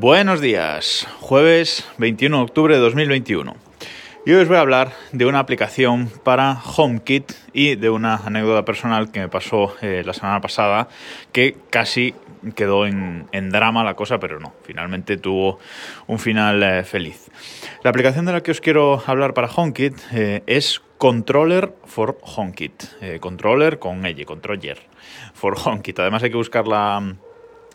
Buenos días, jueves 21 de octubre de 2021. Y hoy os voy a hablar de una aplicación para HomeKit y de una anécdota personal que me pasó eh, la semana pasada que casi quedó en, drama la cosa, pero no, finalmente tuvo un final eh, feliz. La aplicación de la que os quiero hablar para HomeKit eh, es Controller for HomeKit. controller con L, controller for HomeKit. Además hay que buscarla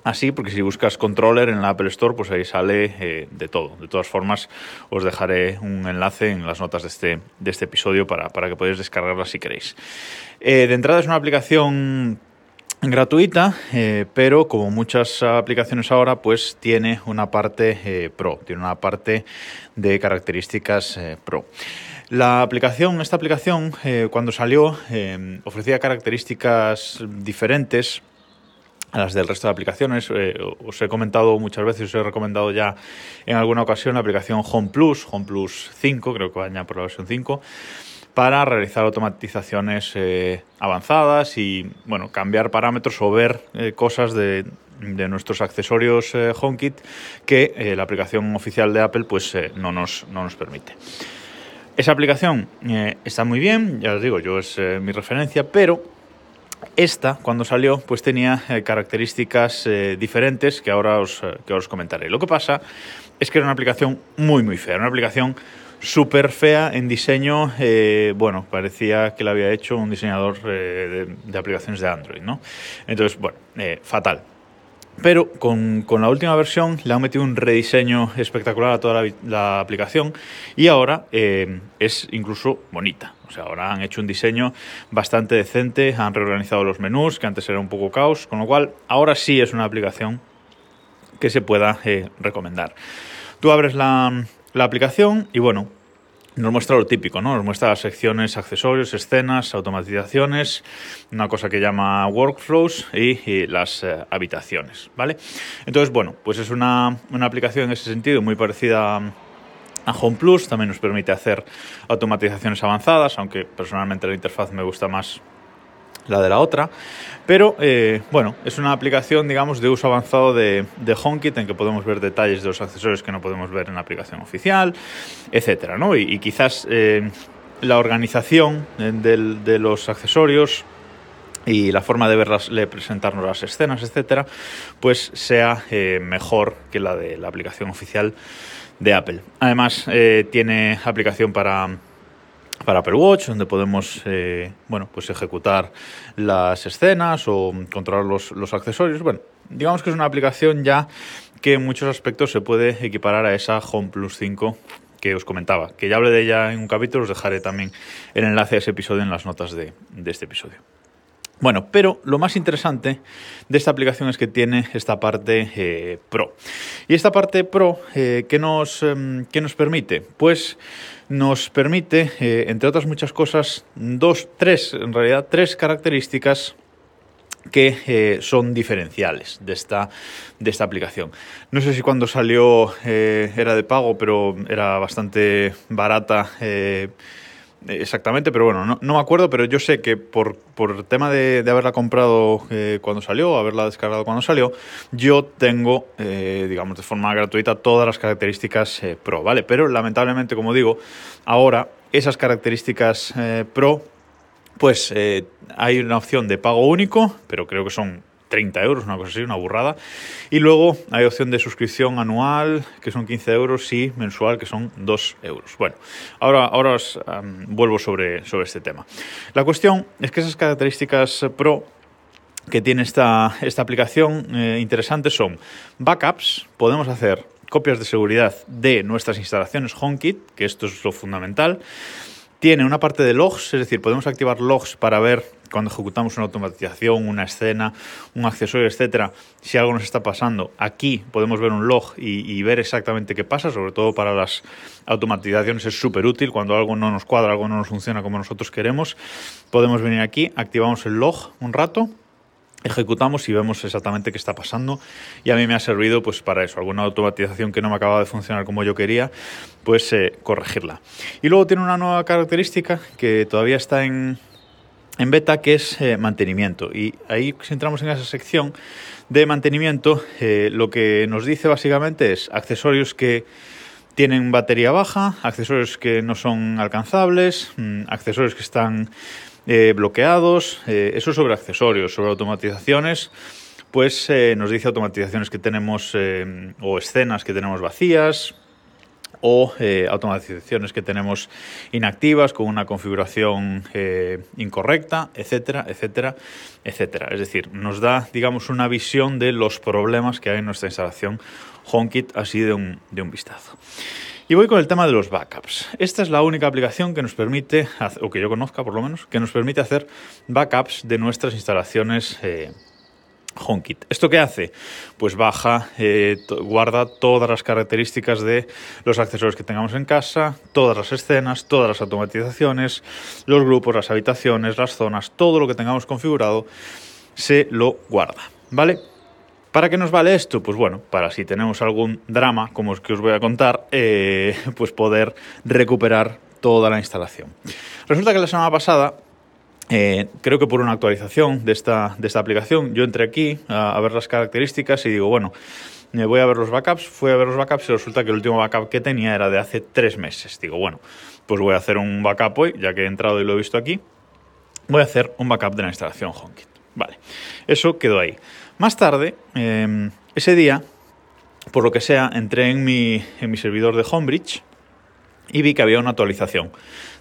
así, porque si buscas controller en la Apple Store, pues ahí sale eh, de todo. De todas formas, os dejaré un enlace en las notas de este, de este episodio para, que podáis descargarla si queréis. Eh, de entrada es una aplicación gratuita, eh, pero como muchas aplicaciones ahora, pues tiene una parte pro, tiene una parte de características pro. La aplicación, esta aplicación, cuando salió, ofrecía características diferentes a las del resto de aplicaciones. Eh, os he comentado muchas veces, os he recomendado ya en alguna ocasión la aplicación Home Plus, Home Plus 5, creo que va por la versión 5, para realizar automatizaciones eh, avanzadas y bueno, cambiar parámetros o ver eh, cosas de, de, nuestros accesorios HomeKit que la aplicación oficial de Apple pues no, nos, no nos permite. Esa aplicación está muy bien, ya os digo, yo es mi referencia, pero esta, cuando salió, pues tenía eh, características eh, diferentes que ahora, os, eh, que os comentaré. Lo que pasa es que era una aplicación muy, muy fea, una aplicación súper fea en diseño. bueno, parecía que la había hecho un diseñador de, de, aplicaciones de Android, ¿no? Entonces, bueno, fatal. Pero con, la última versión le han metido un rediseño espectacular a toda la, aplicación y ahora eh, es incluso bonita. O sea, ahora han hecho un diseño bastante decente, han reorganizado los menús, que antes era un poco caos, con lo cual ahora sí es una aplicación que se pueda eh, recomendar. Tú abres la, la aplicación y bueno, nos muestra lo típico, ¿no? Nos muestra las secciones, accesorios, escenas, automatizaciones, una cosa que llama workflows y, las eh, habitaciones, ¿vale? Entonces, bueno, pues es una, una aplicación en ese sentido muy parecida a Home Plus, también nos permite hacer automatizaciones avanzadas, aunque personalmente la interfaz me gusta más la de la otra. Pero eh, bueno, es una aplicación, digamos, de uso avanzado de, de, HomeKit en que podemos ver detalles de los accesorios que no podemos ver en la aplicación oficial, etcétera, ¿no? Y, quizás eh, la organización eh, de los accesorios y la forma de verlas, de presentarnos las escenas, etcétera, pues sea mejor que la de la aplicación oficial de Apple. Además, tiene aplicación para para Apple Watch, donde podemos eh, bueno, pues ejecutar las escenas o controlar los, accesorios. Bueno, digamos que es una aplicación ya que en muchos aspectos se puede equiparar a esa Home Plus 5 que os comentaba. Que ya hablé de ella en un capítulo, os dejaré también el enlace a ese episodio en las notas de, este episodio. Bueno, pero lo más interesante de esta aplicación es que tiene esta parte eh, Pro. Y esta parte Pro, eh, ¿qué, nos, em, ¿qué nos permite? Pues nos permite, eh, entre otras muchas cosas, dos, tres, en realidad, tres características que eh, son diferenciales de esta, de esta aplicación. No sé si cuando salió era de pago, pero era bastante barata exactamente, pero bueno, no, me acuerdo, pero yo sé que por, por tema de, haberla comprado eh, cuando salió, haberla descargado cuando salió, yo tengo, eh, digamos, de forma gratuita todas las características eh, Pro, ¿vale? Pero lamentablemente, como digo, ahora esas características Pro, pues hay una opción de pago único, pero creo que son 30 euros, una cosa así, una burrada. Y luego hay opción de suscripción anual, que son 15 euros, y mensual, que son 2 euros. Bueno, ahora, ahora os vuelvo sobre, sobre este tema. La cuestión es que esas características Pro que tiene esta, esta aplicación eh, interesantes son backups, podemos hacer copias de seguridad de nuestras instalaciones HomeKit, que esto es lo fundamental. Tiene una parte de logs, es decir, podemos activar logs para ver cuando ejecutamos una automatización, una escena, un accesorio, etcétera, si algo nos está pasando, aquí podemos ver un log y, ver exactamente qué pasa, sobre todo para las automatizaciones es súper útil, cuando algo no nos cuadra, algo no nos funciona como nosotros queremos, podemos venir aquí, activamos el log un rato, ejecutamos y vemos exactamente qué está pasando y a mí me ha servido pues para eso alguna automatización que no me acababa de funcionar como yo quería pues eh, corregirla. Y luego tiene una nueva característica que todavía está en en beta que es eh, mantenimiento. Y ahí si entramos en esa sección de mantenimiento, eh, lo que nos dice básicamente es accesorios que tienen batería baja, accesorios que no son alcanzables, mm, accesorios que están eh, bloqueados, eso sobre accesorios, sobre automatizaciones pues nos dice automatizaciones que tenemos o escenas que tenemos vacías, o eh, automatizaciones que tenemos inactivas con una configuración eh, incorrecta, etcétera, etcétera, etcétera. Es decir, nos da, digamos, una visión de los problemas que hay en nuestra instalación HomeKit así de un, de un vistazo. Y voy con el tema de los backups. Esta es la única aplicación que nos permite, o que yo conozca por lo menos, que nos permite hacer backups de nuestras instalaciones eh, HomeKit. ¿Esto qué hace? Pues baja, eh, guarda todas las características de los accesorios que tengamos en casa, todas las escenas, todas las automatizaciones, los grupos, las habitaciones, las zonas, todo lo que tengamos configurado se lo guarda, ¿vale? ¿Para qué nos vale esto? Pues bueno, para si tenemos algún drama, como es que os voy a contar, eh, pues poder recuperar toda la instalación. Resulta que la semana pasada eh, creo que por una actualización de esta, de esta aplicación, yo entré aquí a, ver las características y digo, bueno, me voy a ver los backups, fui a ver los backups y resulta que el último backup que tenía era de hace tres meses. Digo, bueno, pues voy a hacer un backup hoy, ya que he entrado y lo he visto aquí. Voy a hacer un backup de la instalación HomeKit. Vale, eso quedó ahí. Más tarde, em, ese día, por lo que sea, entré en mi, en mi servidor de Homebridge y vi que había una actualización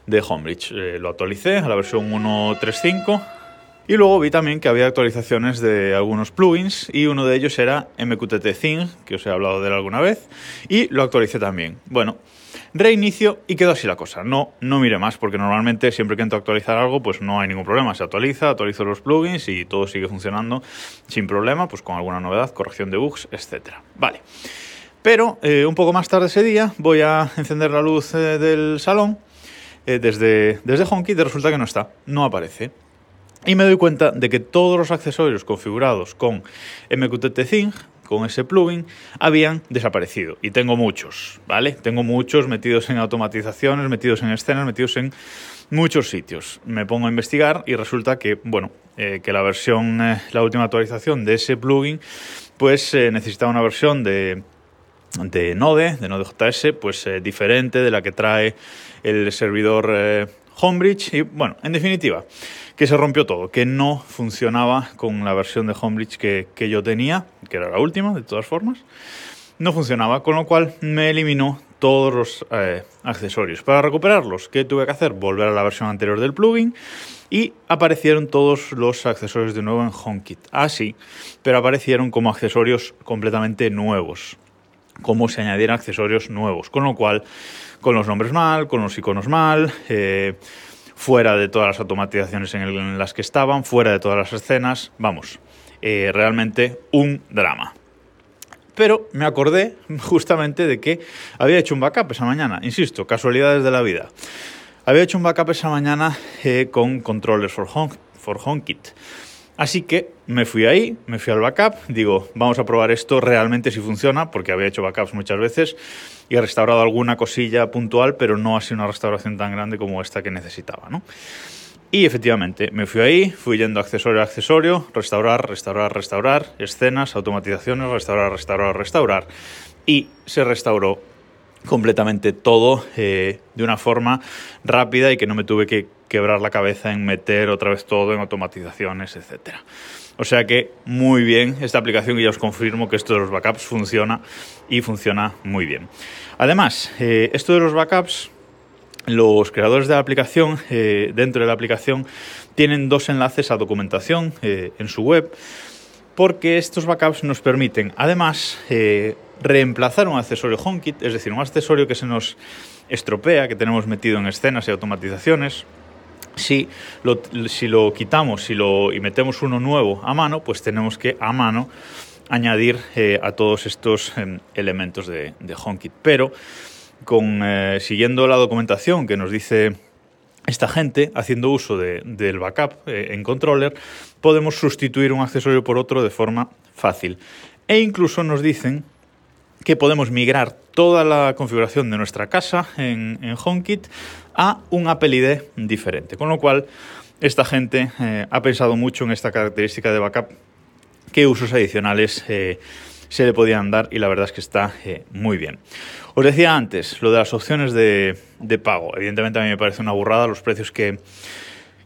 de Homebridge. Eh, lo actualicé a la versión 1.3.5 y luego vi también que había actualizaciones de algunos plugins y uno de ellos era MQTT Thing, que os he hablado de él alguna vez, y lo actualicé también. Bueno, reinicio y quedó así la cosa. No, no mire más porque normalmente siempre que entro actualizar algo pues no hay ningún problema. Se actualiza, actualizo los plugins y todo sigue funcionando sin problema, pues con alguna novedad, corrección de bugs, etcétera. Vale. Pero eh, un poco más tarde ese día voy a encender la luz eh, del salón eh, desde, desde HomeKit y resulta que no está, no aparece. Y me doy cuenta de que todos los accesorios configurados con MQTT Thing, con ese plugin, habían desaparecido. Y tengo muchos, ¿vale? Tengo muchos metidos en automatizaciones, metidos en escenas, metidos en muchos sitios. Me pongo a investigar y resulta que, bueno, eh, que la versión, eh, la última actualización de ese plugin, pues necesitaba una versión de de Node, de Node.js, pues eh, diferente de la que trae el servidor eh, Homebridge. Y bueno, en definitiva, que se rompió todo, que no funcionaba con la versión de Homebridge que, que yo tenía, que era la última, de todas formas. No funcionaba, con lo cual me eliminó todos los eh, accesorios. Para recuperarlos, ¿qué tuve que hacer? Volver a la versión anterior del plugin y aparecieron todos los accesorios de nuevo en HomeKit. Así, ah, pero aparecieron como accesorios completamente nuevos como si añadieran accesorios nuevos. Con lo cual, con los nombres mal, con los iconos mal, eh, fuera de todas las automatizaciones en, las que estaban, fuera de todas las escenas, vamos, eh, realmente un drama. Pero me acordé justamente de que había hecho un backup esa mañana, insisto, casualidades de la vida. Había hecho un backup esa mañana eh, con controllers for, home, for HomeKit. Así que me fui ahí, me fui al backup, digo, vamos a probar esto realmente si funciona, porque había hecho backups muchas veces y he restaurado alguna cosilla puntual, pero no ha sido una restauración tan grande como esta que necesitaba, ¿no? Y efectivamente, me fui ahí, fui yendo accesorio a accesorio, restaurar, restaurar, restaurar, escenas, automatizaciones, restaurar, restaurar, restaurar. Y se restauró completamente todo eh, de una forma rápida y que no me tuve que quebrar la cabeza en meter otra vez todo en automatizaciones, etc. O sea que muy bien esta aplicación y ya os confirmo que esto de los backups funciona y funciona muy bien. Además, eh, esto de los backups, los creadores de la aplicación, eh, dentro de la aplicación, tienen dos enlaces a documentación en su web porque estos backups nos permiten además reemplazar un accesorio HomeKit, es decir, un accesorio que se nos estropea, que tenemos metido en escenas y automatizaciones. Si lo, quitamos y metemos uno nuevo a mano, pues tenemos que a mano añadir eh, a todos estos em, elementos de, de, HomeKit. Pero eh, siguiendo la documentación que nos dice esta gente, haciendo uso del backup eh, en controller, podemos sustituir un accesorio por otro de forma fácil. E incluso nos dicen que podemos migrar toda la configuración de nuestra casa en, HomeKit a un Apple ID diferente. Con lo cual, esta gente eh, ha pensado mucho en esta característica de backup, qué usos adicionales eh, se le podían dar y la verdad es que está eh, muy bien. Os decía antes lo de las opciones de, pago. Evidentemente a mí me parece una burrada los precios que,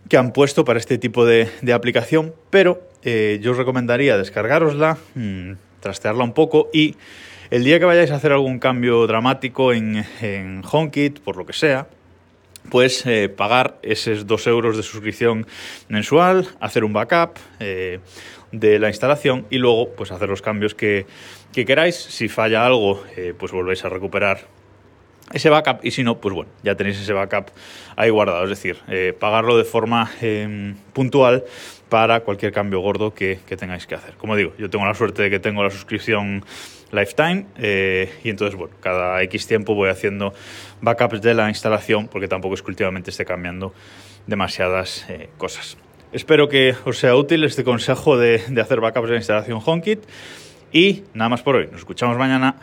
que han puesto para este tipo de, aplicación, pero yo os recomendaría descargarosla, mmm, trastearla un poco y el día que vayáis a hacer algún cambio dramático en, en HomeKit, por lo que sea, pues eh, pagar esos dos euros de suscripción mensual, hacer un backup eh, de la instalación y luego pues hacer los cambios que, que queráis. Si falla algo, eh, pues volvéis a recuperar ese backup y si no, pues bueno, ya tenéis ese backup ahí guardado. Es decir, pagarlo de forma eh, puntual para cualquier cambio gordo que, que, tengáis que hacer. Como digo, yo tengo la suerte de que tengo la suscripción Lifetime eh, y entonces, bueno, cada X tiempo voy haciendo backups de la instalación porque tampoco es que últimamente esté cambiando demasiadas eh, cosas. Espero que os sea útil este consejo de, de hacer backups de la instalación HomeKit y nada más por hoy. Nos escuchamos mañana.